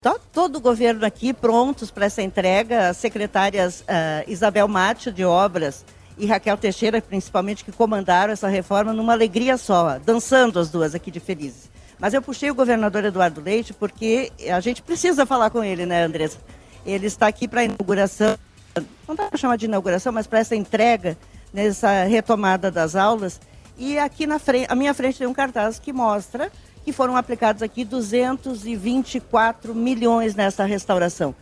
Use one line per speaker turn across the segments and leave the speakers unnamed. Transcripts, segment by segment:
Tá todo o governo aqui prontos para essa entrega. As secretárias uh, Isabel Mate, de Obras, e Raquel Teixeira, principalmente, que comandaram essa reforma numa alegria só, dançando as duas aqui de felizes. Mas eu puxei o governador Eduardo Leite porque a gente precisa falar com ele, né, Andressa? Ele está aqui para a inauguração, não dá para chamar de inauguração, mas para essa entrega, nessa retomada das aulas. E aqui na frente, à minha frente tem um cartaz que mostra que foram aplicados aqui 224 milhões nessa restauração.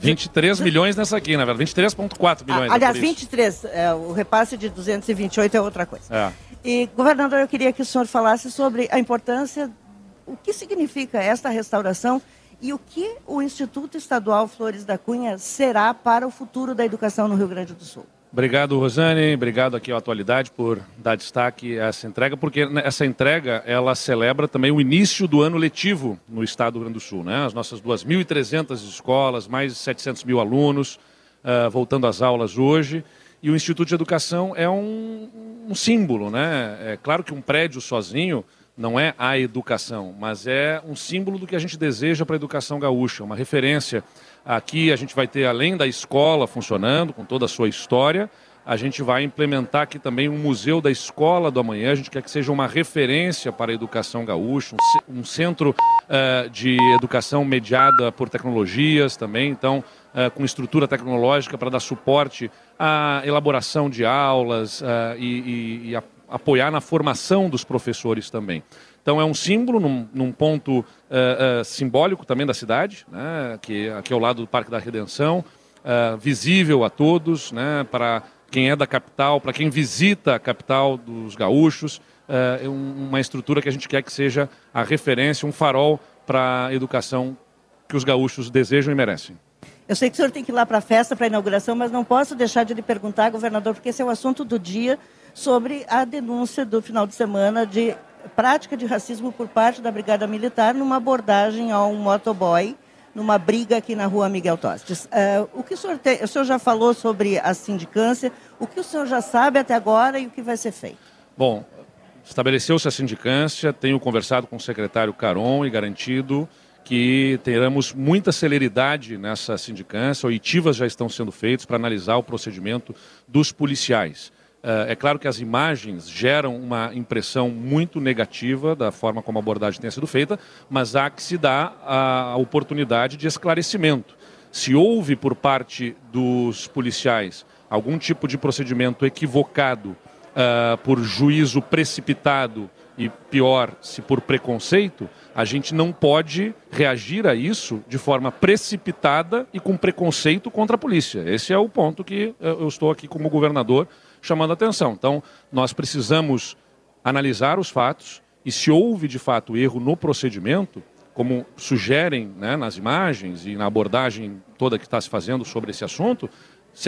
23 milhões nessa aqui, na verdade. 23,4 milhões.
Ah, aliás, 23. É, o repasse de 228 é outra coisa. É. E, governador, eu queria que o senhor falasse sobre a importância, o que significa esta restauração e o que o Instituto Estadual Flores da Cunha será para o futuro da educação no Rio Grande do Sul.
Obrigado, Rosane. Obrigado aqui à Atualidade por dar destaque a essa entrega, porque essa entrega ela celebra também o início do ano letivo no estado do Rio Grande do Sul. Né? As nossas 2.300 escolas, mais de 700 mil alunos, uh, voltando às aulas hoje. E o Instituto de Educação é um, um símbolo. Né? É claro que um prédio sozinho não é a educação, mas é um símbolo do que a gente deseja para a educação gaúcha, uma referência Aqui a gente vai ter, além da escola funcionando, com toda a sua história, a gente vai implementar aqui também um museu da escola do amanhã. A gente quer que seja uma referência para a educação gaúcha, um, centro uh, de educação mediada por tecnologias também, então, uh, com estrutura tecnológica para dar suporte à elaboração de aulas uh, e, e, e a, apoiar na formação dos professores também. Então é um símbolo num, num ponto uh, uh, simbólico também da cidade, né, que aqui ao lado do Parque da Redenção, uh, visível a todos, né, para quem é da capital, para quem visita a capital dos gaúchos, é uma estrutura que a gente quer que seja a referência, um farol para a educação que os gaúchos desejam e merecem.
Eu sei que o senhor tem que ir lá para a festa, para a inauguração, mas não posso deixar de lhe perguntar, governador, porque esse é o assunto do dia, sobre a denúncia do final de semana de prática de racismo por parte da Brigada Militar numa abordagem a um motoboy numa briga aqui na rua Miguel Tostes. Uh, o que o senhor, o senhor já falou sobre a sindicância, o que o senhor já sabe até agora e o que vai ser feito?
Bom, estabeleceu-se a sindicância, tenho conversado com o secretário Caron e garantido que teremos muita celeridade nessa sindicância, oitivas já estão sendo feitas para analisar o procedimento dos policiais. Eh, é claro que as imagens geram uma impressão muito negativa da forma como a abordagem tenha sido feita, mas há que se dar a oportunidade de esclarecimento. Se houve por parte dos policiais algum tipo de procedimento equivocado uh, por juízo precipitado e pior, se por preconceito, a gente não pode reagir a isso de forma precipitada e com preconceito contra a polícia. Esse é o ponto que eh, eu estou aqui como governador chamando a atenção. Então, nós precisamos analisar os fatos e se houve de fato erro no procedimento, como sugerem né, nas imagens e na abordagem toda que está se fazendo sobre esse assunto,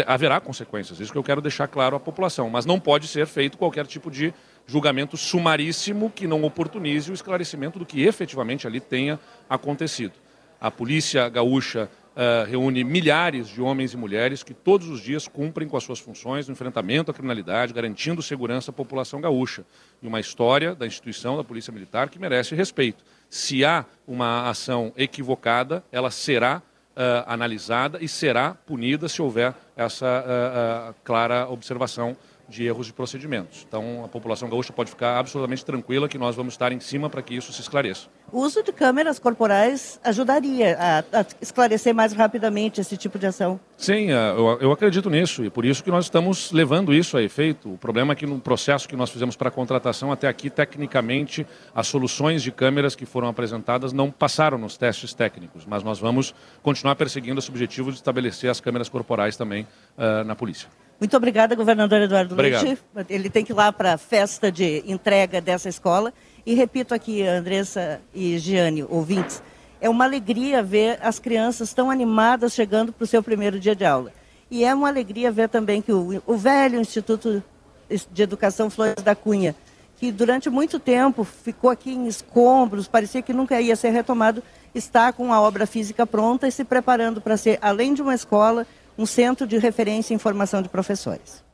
haverá consequências. Isso que eu quero deixar claro à população. Mas não pode ser feito qualquer tipo de julgamento sumaríssimo que não oportunize o esclarecimento do que efetivamente ali tenha acontecido. A polícia gaúcha uh, reúne milhares de homens e mulheres que todos os dias cumprem com as suas funções no enfrentamento à criminalidade, garantindo segurança à população gaúcha. E uma história da instituição da Polícia Militar que merece respeito. Se há uma ação equivocada, ela será uh, analisada e será punida se houver essa uh, clara observação de erros de procedimentos. Então, a população gaúcha pode ficar absolutamente tranquila que nós vamos estar em cima para que isso se esclareça.
O uso de câmeras corporais ajudaria a, a esclarecer mais rapidamente esse tipo de ação?
Sim, é, eu, eu, acredito nisso e por isso que nós estamos levando isso a efeito. O problema é que no processo que nós fizemos para a contratação, até aqui, tecnicamente, as soluções de câmeras que foram apresentadas não passaram nos testes técnicos, mas nós vamos continuar perseguindo esse objetivo de estabelecer as câmeras corporais também uh, na polícia.
Muito obrigada, governador Eduardo Obrigado. Leite. Ele tem que ir lá para a festa de entrega dessa escola. E repito aqui, Andressa e Giane, ouvintes, é uma alegria ver as crianças tão animadas chegando para o seu primeiro dia de aula. E é uma alegria ver também que o, o velho Instituto de Educação Flores da Cunha, que durante muito tempo ficou aqui em escombros, parecia que nunca ia ser retomado, está com a obra física pronta e se preparando para ser, além de uma escola, um centro de referência em formação de professores.